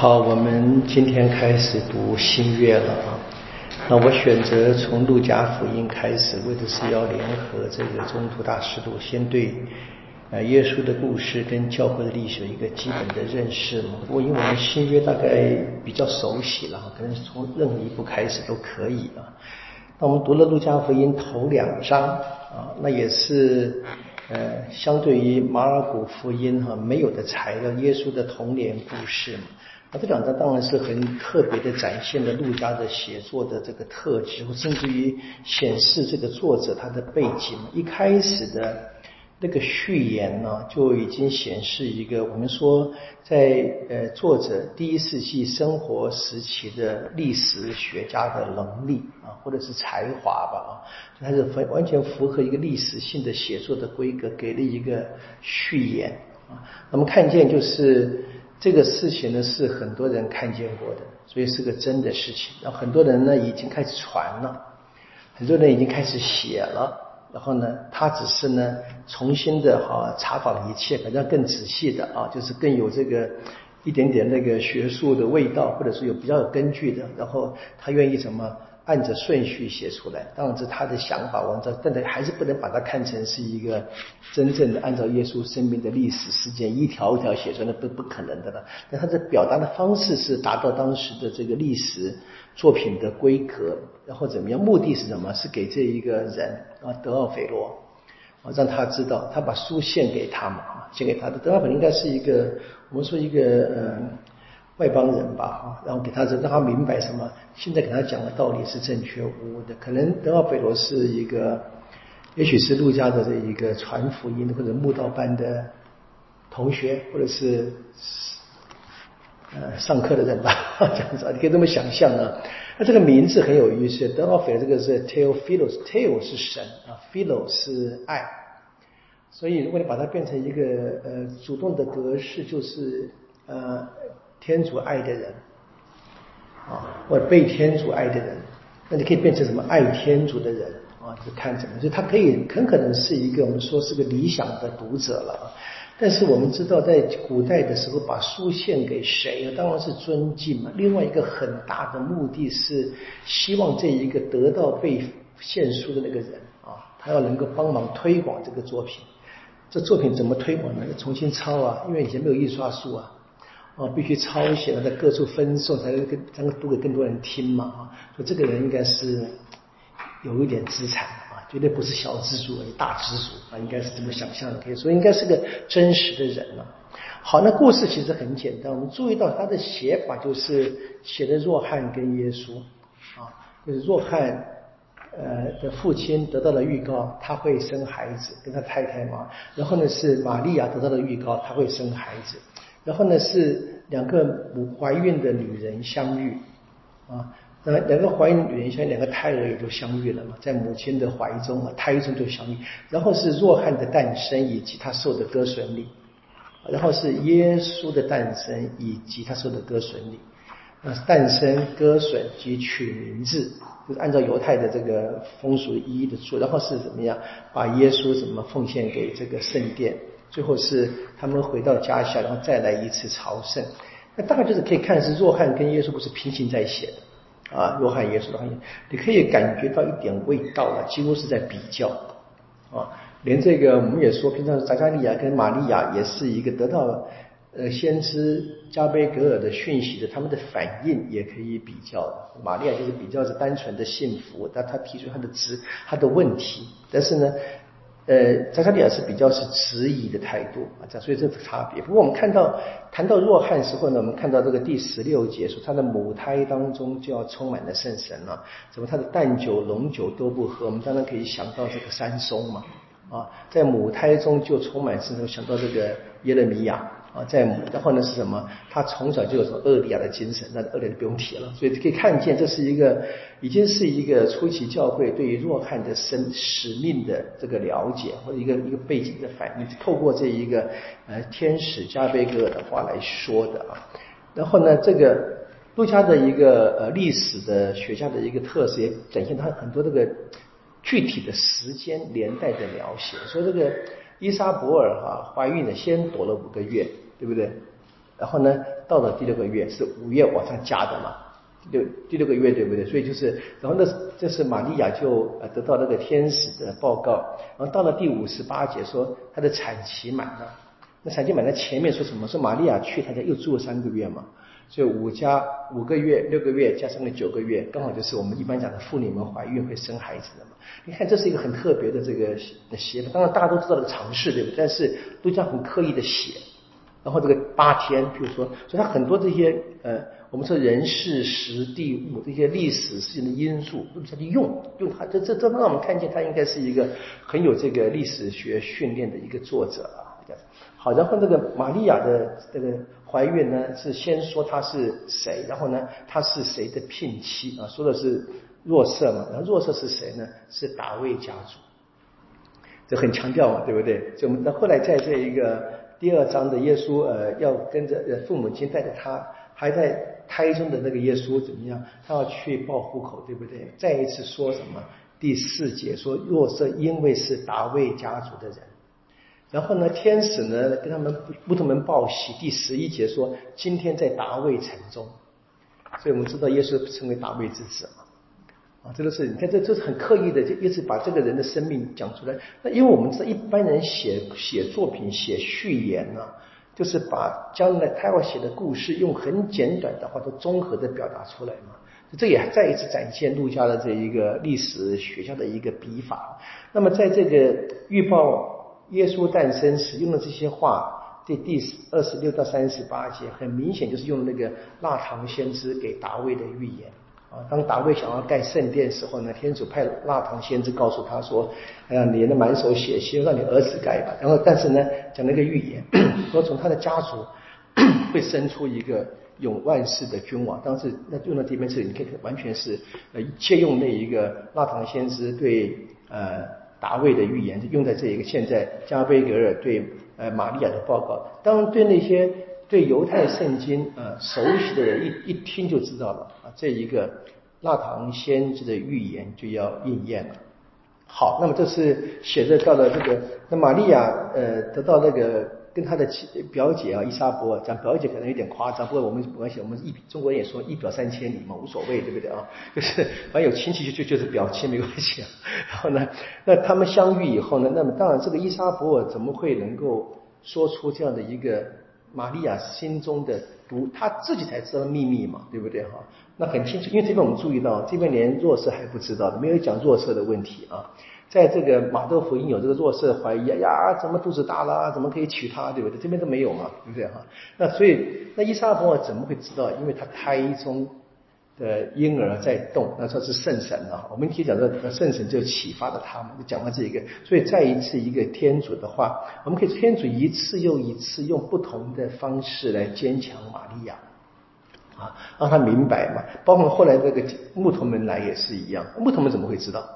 好，我们今天开始读新约了啊。那我选择从路加福音开始，为的是要联合这个中途大师路，先对呃耶稣的故事跟教会的历史一个基本的认识嘛。不过因为我们新约大概比较熟悉了，可能从任何一部开始都可以啊。那我们读了路加福音头两章啊，那也是呃相对于马尔谷福音哈没有的材料，耶稣的童年故事嘛。那这两章当然是很特别的展现了陆家的写作的这个特质，甚至于显示这个作者他的背景。一开始的那个序言呢，就已经显示一个我们说在呃作者第一世纪生活时期的历史学家的能力啊，或者是才华吧啊，他是完完全符合一个历史性的写作的规格，给了一个序言啊。那么看见就是。这个事情呢是很多人看见过的，所以是个真的事情。然后很多人呢已经开始传了，很多人已经开始写了。然后呢，他只是呢重新的哈查访一切，反正更仔细的啊，就是更有这个一点点那个学术的味道，或者是有比较有根据的。然后他愿意什么？按着顺序写出来，当然是他的想法，我知道，但他还是不能把它看成是一个真正的按照耶稣生命的历史事件一条一条写出来，那不不可能的了。但他的表达的方式是达到当时的这个历史作品的规格，然后怎么样？目的是什么？是给这一个人啊，德奥斐罗啊，让他知道，他把书献给他嘛，献给他的德奥斐应该是一个，我们说一个嗯。外邦人吧，哈，然后给他让他明白什么？现在给他讲的道理是正确无误的。可能德奥斐罗是一个，也许是陆家的这一个传福音或者慕道班的同学，或者是呃上课的人吧，这样子，你可以这么想象啊。那这个名字很有意思，德奥斐这个是 Teophilos，Teo 是神啊，Philo 是爱，所以如果你把它变成一个呃主动的格式，就是呃。天主爱的人啊，或者被天主爱的人，那你可以变成什么？爱天主的人啊，就看怎么，就他可以很可能是一个我们说是个理想的读者了。但是我们知道，在古代的时候，把书献给谁，当然是尊敬嘛。另外一个很大的目的是希望这一个得到被献书的那个人啊，他要能够帮忙推广这个作品。这作品怎么推广呢？重新抄啊，因为以前没有印刷术啊。啊，必须抄写了，在各处分送，才能跟才能读给更多人听嘛啊！说这个人应该是有一点资产啊，绝对不是小资主，大资主啊，应该是这么想象的。可以说应该是个真实的人了。好，那故事其实很简单，我们注意到他的写法就是写的若翰跟耶稣啊，就是若翰呃的父亲得到了预告，他会生孩子，跟他太太嘛。然后呢是玛利亚得到了预告，他会生孩子。然后呢，是两个母怀孕的女人相遇，啊，那两个怀孕女人相，两个胎儿也就相遇了嘛，在母亲的怀中啊，胎中就相遇。然后是若翰的诞生以及他受的割损礼，然后是耶稣的诞生以及他受的割损礼。那诞生、割损及取名字，就是按照犹太的这个风俗一一的做。然后是怎么样，把耶稣怎么奉献给这个圣殿。最后是他们回到家乡，然后再来一次朝圣。那大概就是可以看是若翰跟耶稣不是平行在写的啊，若翰耶稣的话，你可以感觉到一点味道了，几乎是在比较啊。连这个我们也说，平常扎加利亚跟玛利亚也是一个得到呃先知加贝格尔的讯息的，他们的反应也可以比较。玛利亚就是比较是单纯的幸福，但他提出他的质他的问题，但是呢。呃，扎加利亚是比较是质疑的态度啊，这所以这是差别。不过我们看到谈到若汉时候呢，我们看到这个第十六节说他的母胎当中就要充满了圣神了，怎么他的淡酒浓酒都不喝？我们当然可以想到这个山松嘛，啊，在母胎中就充满圣神，想到这个耶勒米亚。啊，在然后呢是什么？他从小就有什么厄利亚的精神，那厄利亚就不用提了。所以可以看见，这是一个已经是一个初期教会对于若翰的生使命的这个了解，或者一个一个背景的反应，透过这一个呃天使加贝格的话来说的啊。然后呢，这个路加的一个呃历史的学家的一个特色，也展现他很多这个具体的时间年代的描写，说这个。伊莎伯尔哈怀孕了，先躲了五个月，对不对？然后呢，到了第六个月是五月往上加的嘛，六第六个月对不对？所以就是，然后那这是玛利亚就呃得到那个天使的报告，然后到了第五十八节说她的产期满了，那产期满了前面说什么？说玛利亚去她家又住了三个月嘛。所以五加五个月、六个月加上个九个月，刚好就是我们一般讲的妇女们怀孕会生孩子的嘛。你看，这是一个很特别的这个写法。当然大家都知道这个常识，对不对？但是都这样很刻意的写。然后这个八天，比如说，所以它很多这些呃，我们说人事、时地物这些历史事情的因素，都下去用用它，这这这让我们看见他应该是一个很有这个历史学训练的一个作者啊。好，然后这个玛利亚的这个怀孕呢，是先说她是谁，然后呢，她是谁的聘妻啊？说的是若瑟嘛，然后若瑟是谁呢？是大卫家族，这很强调嘛，对不对？就我们那后来在这一个第二章的耶稣，呃，要跟着父母亲带着他还在胎中的那个耶稣怎么样？他要去报户口，对不对？再一次说什么？第四节说若瑟因为是大卫家族的人。然后呢，天使呢跟他们牧童们报喜。第十一节说，今天在达卫城中，所以我们知道耶稣称为达卫之子嘛。啊，这个是你看，这这是很刻意的，就一直把这个人的生命讲出来。那因为我们知道一般人写写作品、写序言呢，就是把将来他要写的故事用很简短的话都综合的表达出来嘛。这也再一次展现陆家的这一个历史学校的一个笔法。那么在这个预报。耶稣诞生时用的这些话，这第二十六到三十八节，很明显就是用那个纳唐先知给大卫的预言啊。当大卫想要盖圣殿时候呢，天主派纳唐先知告诉他说：“哎呀，你的满手血腥，让你儿子盖吧。”然后，但是呢，讲那个预言，说从他的家族 会生出一个永万世的君王。当时那用的这边是，你可以完全是呃借用那一个纳唐先知对呃。达卫的预言就用在这一个现在加贝格尔对呃玛利亚的报告，当对那些对犹太圣经呃熟悉的人一一听就知道了啊，这一个纳唐先知的预言就要应验了。好，那么这是写着到了这个那玛利亚呃得到那个。跟他的亲表姐啊伊莎伯讲表姐可能有点夸张，不过我们没关系，我们一中国人也说一表三千里嘛，无所谓，对不对啊？就是反正有亲戚就就就是表亲没关系啊。然后呢，那他们相遇以后呢，那么当然这个伊莎伯怎么会能够说出这样的一个玛利亚心中的独，他自己才知道秘密嘛，对不对哈？那很清楚，因为这边我们注意到，这边连弱色还不知道的，没有讲弱色的问题啊。在这个马窦福音有这个弱势怀疑呀呀，怎么肚子大了，怎么可以娶她，对不对？这边都没有嘛，对不对哈？那所以那伊莎伯尔怎么会知道？因为他胎中的婴儿在动，那说是圣神啊。我们可以讲说，圣神就启发了他嘛，就讲了这一个。所以再一次一个天主的话，我们可以天主一次又一次用不同的方式来坚强玛利亚啊，让他明白嘛。包括后来这个牧童们来也是一样，牧童们怎么会知道？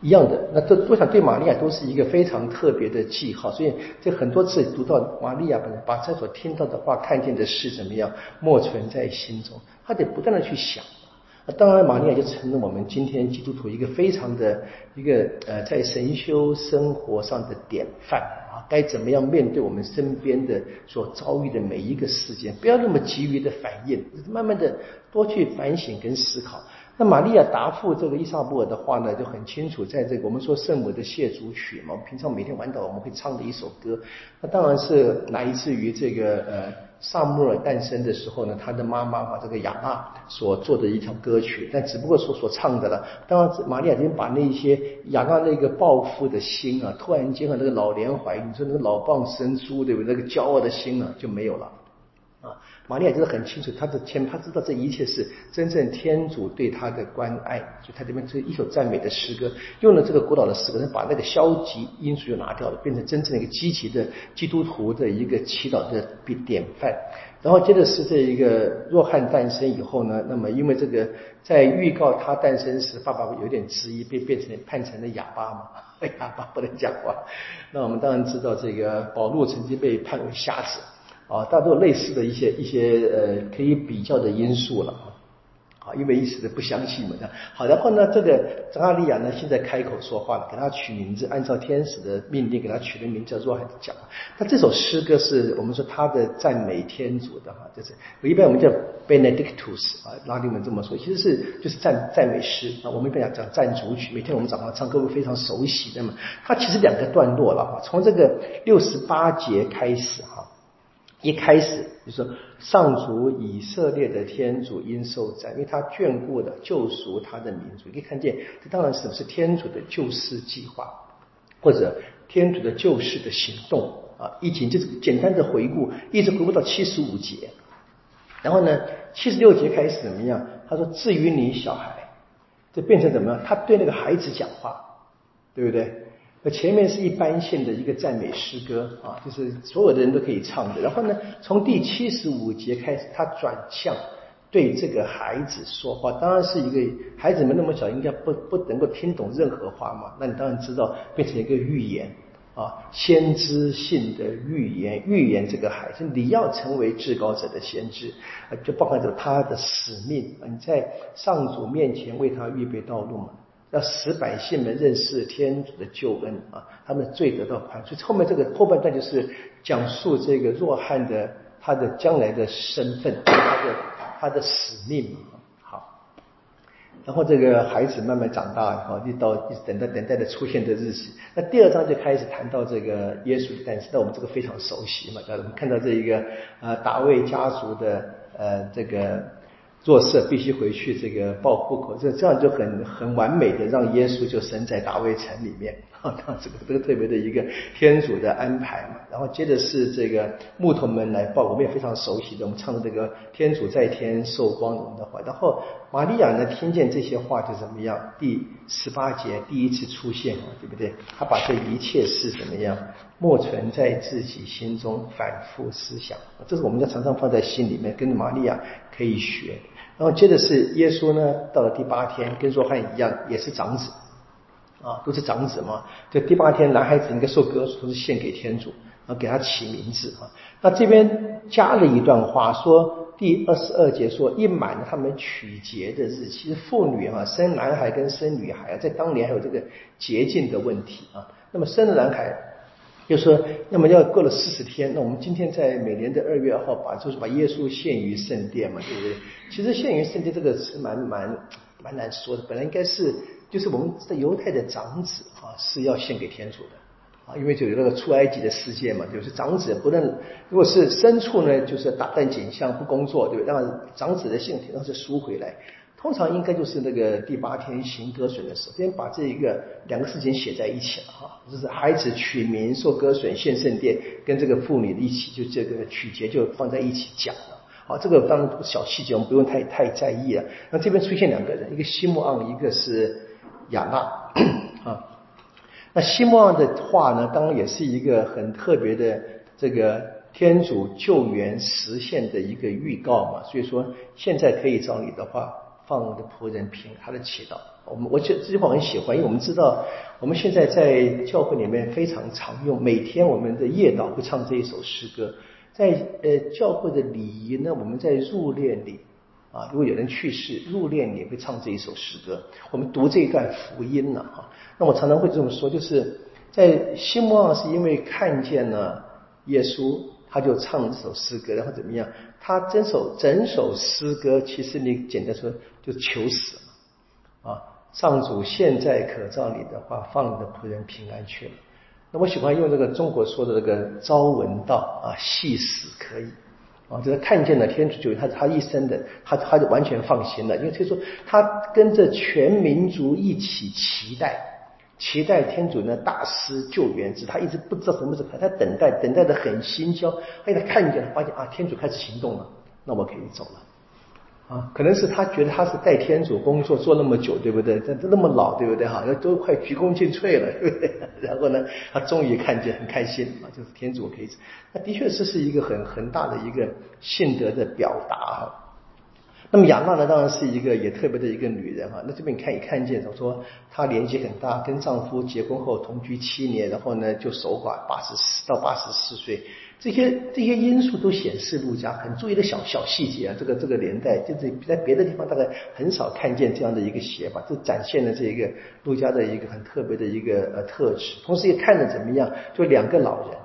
一样的，那这我想对玛利亚都是一个非常特别的记号，所以这很多次读到玛利亚把把这所听到的话、看见的事怎么样，默存在心中，他得不断的去想。那当然，玛利亚就成了我们今天基督徒一个非常的一个呃，在神修生活上的典范啊，该怎么样面对我们身边的所遭遇的每一个事件，不要那么急于的反应，慢慢的多去反省跟思考。那玛利亚答复这个伊莎布尔的话呢，就很清楚，在这个我们说圣母的谢主曲嘛，平常每天晚祷我们会唱的一首歌，那当然是来自于这个呃萨穆尔诞生的时候呢，他的妈妈把这个雅娜所做的一条歌曲，但只不过说所唱的了。当然，玛利亚已经把那些雅娜那个报复的心啊，突然间和那个老年怀，你说那个老蚌生珠，对不对？那个骄傲的心呢就没有了。玛利亚就是很清楚，他的天，他知道这一切是真正天主对他的关爱，所以他这边这一首赞美的诗歌，用了这个古老的诗歌，把那个消极因素又拿掉了，变成真正的一个积极的基督徒的一个祈祷的典范。然后接着是这一个若汉诞生以后呢，那么因为这个在预告他诞生时，爸爸有点迟疑，被变成判成了哑巴嘛，哑巴不能讲话。那我们当然知道，这个保禄曾经被判为瞎子。啊，大多类似的一些一些呃可以比较的因素了啊。因为一时的不相信嘛。好，然后呢，这个张阿利亚呢，现在开口说话了，给他取名字，按照天使的命令给他取的名字叫若海的讲。那这首诗歌是我们说他的赞美天主的哈，就是一般我们叫 Benedictus 啊，拉丁文这么说，其实是就是赞赞美诗啊。我们一般讲讲赞主曲，每天我们早上唱歌会非常熟悉的嘛。它其实两个段落了哈，从这个六十八节开始哈。一开始就说上主以色列的天主应受赞，因为他眷顾的救赎他的民族。可以看见，这当然是不是天主的救世计划，或者天主的救世的行动啊。一经就是简单的回顾，一直回顾到七十五节，然后呢，七十六节开始怎么样？他说：“至于你小孩，就变成怎么样？他对那个孩子讲话，对不对？”前面是一般性的一个赞美诗歌啊，就是所有的人都可以唱的。然后呢，从第七十五节开始，他转向对这个孩子说话。当然是一个孩子们那么小，应该不不能够听懂任何话嘛。那你当然知道，变成一个预言啊，先知性的预言，预言这个孩子你要成为至高者的先知，就包含着他的使命。你在上主面前为他预备道路嘛。要使百姓们认识天主的救恩啊，他们罪得到宽恕。后面这个后半段就是讲述这个若翰的他的将来的身份，他的他的使命好，然后这个孩子慢慢长大，以后，一到一直等待等待的出现的日子。那第二章就开始谈到这个耶稣的诞生。那我们这个非常熟悉嘛，我们看到这一个呃大卫家族的呃这个。做事必须回去这个报户口，这这样就很很完美的让耶稣就生在大卫城里面啊，这个这个特别的一个天主的安排嘛。然后接着是这个牧童们来报，我们也非常熟悉的，我们唱的这个天主在天受光荣的话。然后玛利亚呢听见这些话就怎么样？第十八节第一次出现嘛，对不对？他把这一切事怎么样默存在自己心中，反复思想。这是我们要常常放在心里面，跟玛利亚可以学。然后接着是耶稣呢，到了第八天，跟若翰一样，也是长子，啊，都是长子嘛。这第八天，男孩子应该受割礼，都是献给天主，然后给他起名字啊。那这边加了一段话，说第二十二节说，一满他们取节的日期，妇女啊生男孩跟生女孩啊，在当年还有这个洁净的问题啊。那么生了男孩。就说，那么要过了四十天，那我们今天在每年的二月二号把就是把耶稣献于圣殿嘛，对不对？其实献于圣殿这个是蛮蛮蛮难说的，本来应该是就是我们在犹太的长子啊是要献给天主的啊，因为就有那个出埃及的事件嘛，就是长子不能如果是牲畜呢，就是打扮景象不工作，对不对？让长子的性体让是赎回来。通常应该就是那个第八天行割损的时候，先把这一个两个事情写在一起了哈，就是孩子取名受割损献圣殿，跟这个妇女一起就这个取节就放在一起讲了。好，这个当然小细节，我们不用太太在意了。那这边出现两个人，一个西莫昂，一个是亚纳 啊。那西莫昂的话呢，当然也是一个很特别的这个天主救援实现的一个预告嘛。所以说，现在可以找你的话。放我的仆人凭他的祈祷。我们我觉这句话很喜欢，因为我们知道我们现在在教会里面非常常用，每天我们的夜祷会唱这一首诗歌。在呃教会的礼仪呢，我们在入殓里啊，如果有人去世，入殓里会唱这一首诗歌。我们读这一段福音呢，哈，那我常常会这么说，就是在西摩尔是因为看见了耶稣。他就唱这首诗歌，然后怎么样？他整首整首诗歌，其实你简单说，就求死嘛。啊，上主现在可照你的话，放你的仆人平安去了。那我喜欢用这个中国说的这个朝闻道啊，夕死可以啊，就是看见了天主救他他一生的，他他就完全放心了，因为他说他跟着全民族一起期待。期待天主呢大施救援，只他一直不知道什么时候，他等待，等待的很心焦。哎，他看见了，发现啊，天主开始行动了，那我可以走了。啊，可能是他觉得他是代天主工作做那么久，对不对？这那么老，对不对？哈，都快鞠躬尽瘁了，对不对？然后呢，他终于看见，很开心啊，就是天主可以走。那的确是是一个很很大的一个信德的表达哈。那么亚娜呢，当然是一个也特别的一个女人哈。那这边看也看见，她说她年纪很大，跟丈夫结婚后同居七年，然后呢就守寡八十四到八十四岁，这些这些因素都显示陆家很注意的小小细节啊，这个这个年代就是在别的地方大概很少看见这样的一个写法，就展现了这一个陆家的一个很特别的一个呃特质，同时也看着怎么样，就两个老人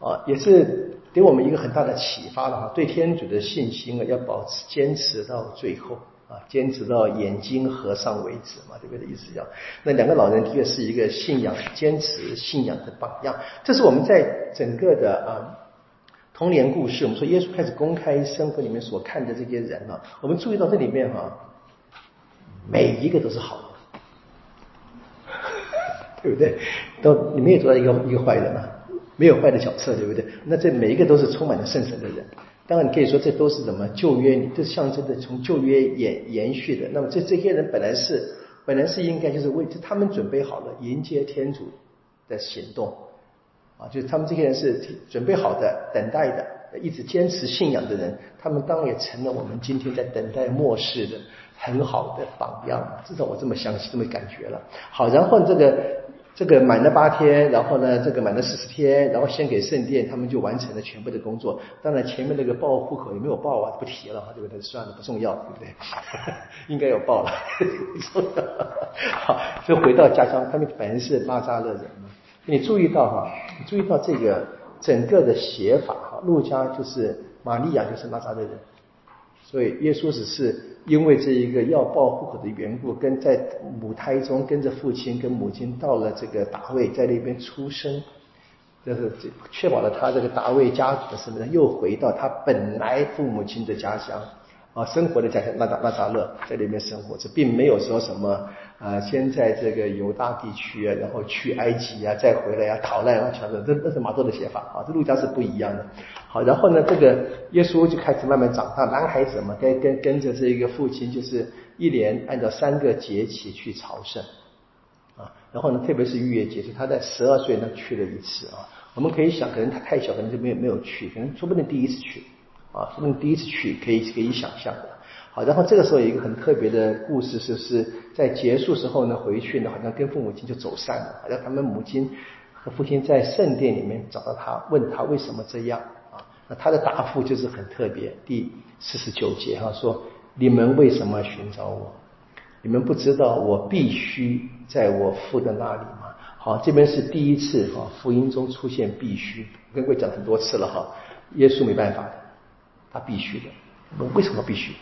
啊，也是给我们一个很大的启发了哈，对天主的信心啊，要保持坚持到最后。啊，坚持到眼睛合上为止嘛，对不对？意思要那两个老人的确是一个信仰、坚持信仰的榜样。这是我们在整个的啊童年故事，我们说耶稣开始公开生活里面所看的这些人啊，我们注意到这里面哈，每一个都是好的，对不对？都你没有做到一个一个坏人啊，没有坏的角色，对不对？那这每一个都是充满了圣神的人。当然，你可以说这都是什么旧约，这象征着从旧约延延续的。那么这这些人本来是本来是应该就是为他们准备好了迎接天主的行动啊，就是他们这些人是准备好的等待的，一直坚持信仰的人，他们当然也成了我们今天在等待末世的很好的榜样。至少我这么相信，这么感觉了。好，然后这个。这个满了八天，然后呢，这个满了四十天，然后献给圣殿，他们就完成了全部的工作。当然，前面那个报户口有没有报啊？不提了，对不对？算了，不重要，对不对？应该有报了，不 重要。好，就回到家乡，他们本来是拉扎勒人嘛。你注意到哈，你注意到这个整个的写法哈，路加就是玛利亚就是拉扎勒人，所以耶稣只是。因为这一个要报户口的缘故，跟在母胎中跟着父亲跟母亲到了这个大卫在那边出生，就是确保了他这个大卫家族的身份，又回到他本来父母亲的家乡。啊，生活的家乡拉达拉扎勒在那边生活，这并没有说什么啊，先在这个犹大地区啊，然后去埃及啊，再回来啊，逃难啊，全是这这是马多的写法啊，这路加是不一样的。好，然后呢，这个耶稣就开始慢慢长大，男孩子嘛，跟跟跟着这一个父亲，就是一连按照三个节气去朝圣啊，然后呢，特别是逾越节，是他在十二岁呢去了一次啊，我们可以想，可能他太小，可能就没有没有去，可能说不定第一次去。啊，说不定第一次去可以可以想象。好，然后这个时候有一个很特别的故事，是是在结束时候呢，回去呢，好像跟父母亲就走散了，好像他们母亲和父亲在圣殿里面找到他，问他为什么这样啊？那他的答复就是很特别，第四十九节哈说：你们为什么寻找我？你们不知道我必须在我父的那里吗？好，这边是第一次哈，福音中出现必须，跟各位讲很多次了哈，耶稣没办法的。他必须的，那为什么必须？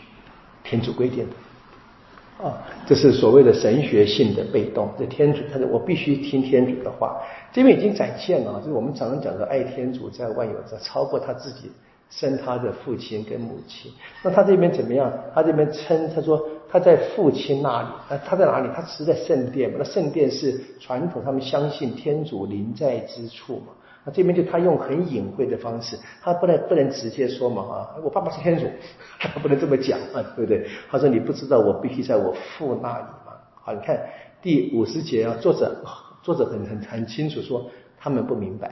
天主规定的啊，这是所谓的神学性的被动。这天主，他说我必须听天主的话。这边已经展现了，就是我们常常讲的爱天主在万有者，超过他自己生他的父亲跟母亲。那他这边怎么样？他这边称他说他在父亲那里，那他在哪里？他是在圣殿？那圣殿是传统，他们相信天主临在之处嘛？那这边就他用很隐晦的方式，他不能不能直接说嘛啊，我爸爸是天主，他不能这么讲啊，对不对？他说你不知道我必须在我父那里嘛。好，你看第五十节啊，作者作者很很很清楚说他们不明白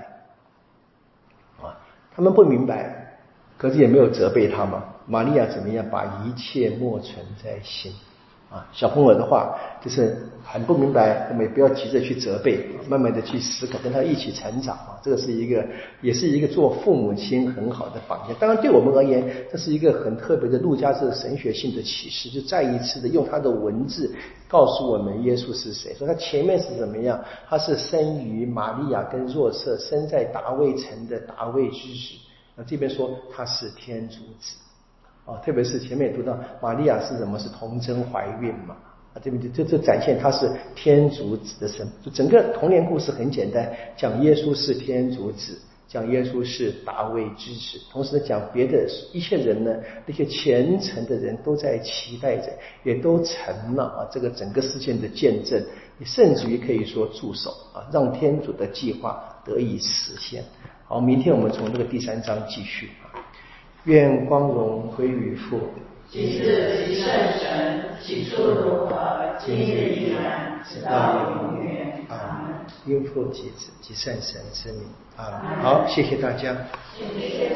啊，他们不明白，可是也没有责备他嘛。玛利亚怎么样把一切默存在心？啊，小朋友的话就是很不明白，我们也不要急着去责备，慢慢的去思考，跟他一起成长啊。这个是一个，也是一个做父母亲很好的榜样。当然，对我们而言，这是一个很特别的陆家这神学性的启示，就再一次的用他的文字告诉我们耶稣是谁。说他前面是怎么样？他是生于玛利亚跟若瑟，生在达卫城的达卫之子。那这边说他是天主子。啊，特别是前面读到玛利亚是什么？是童贞怀孕嘛？啊，对不对这这展现他是天主子的神。就整个童年故事很简单，讲耶稣是天主子，讲耶稣是大卫之子，同时呢讲别的一些人呢，那些虔诚的人都在期待着，也都成了啊这个整个事件的见证，甚至于可以说助手啊，让天主的计划得以实现。好，明天我们从这个第三章继续啊。愿光荣归于父，及子及圣神，起初如何，今日依然，直到永远。阿门。因父及子及圣神之名。啊，好，谢谢大家。谢谢。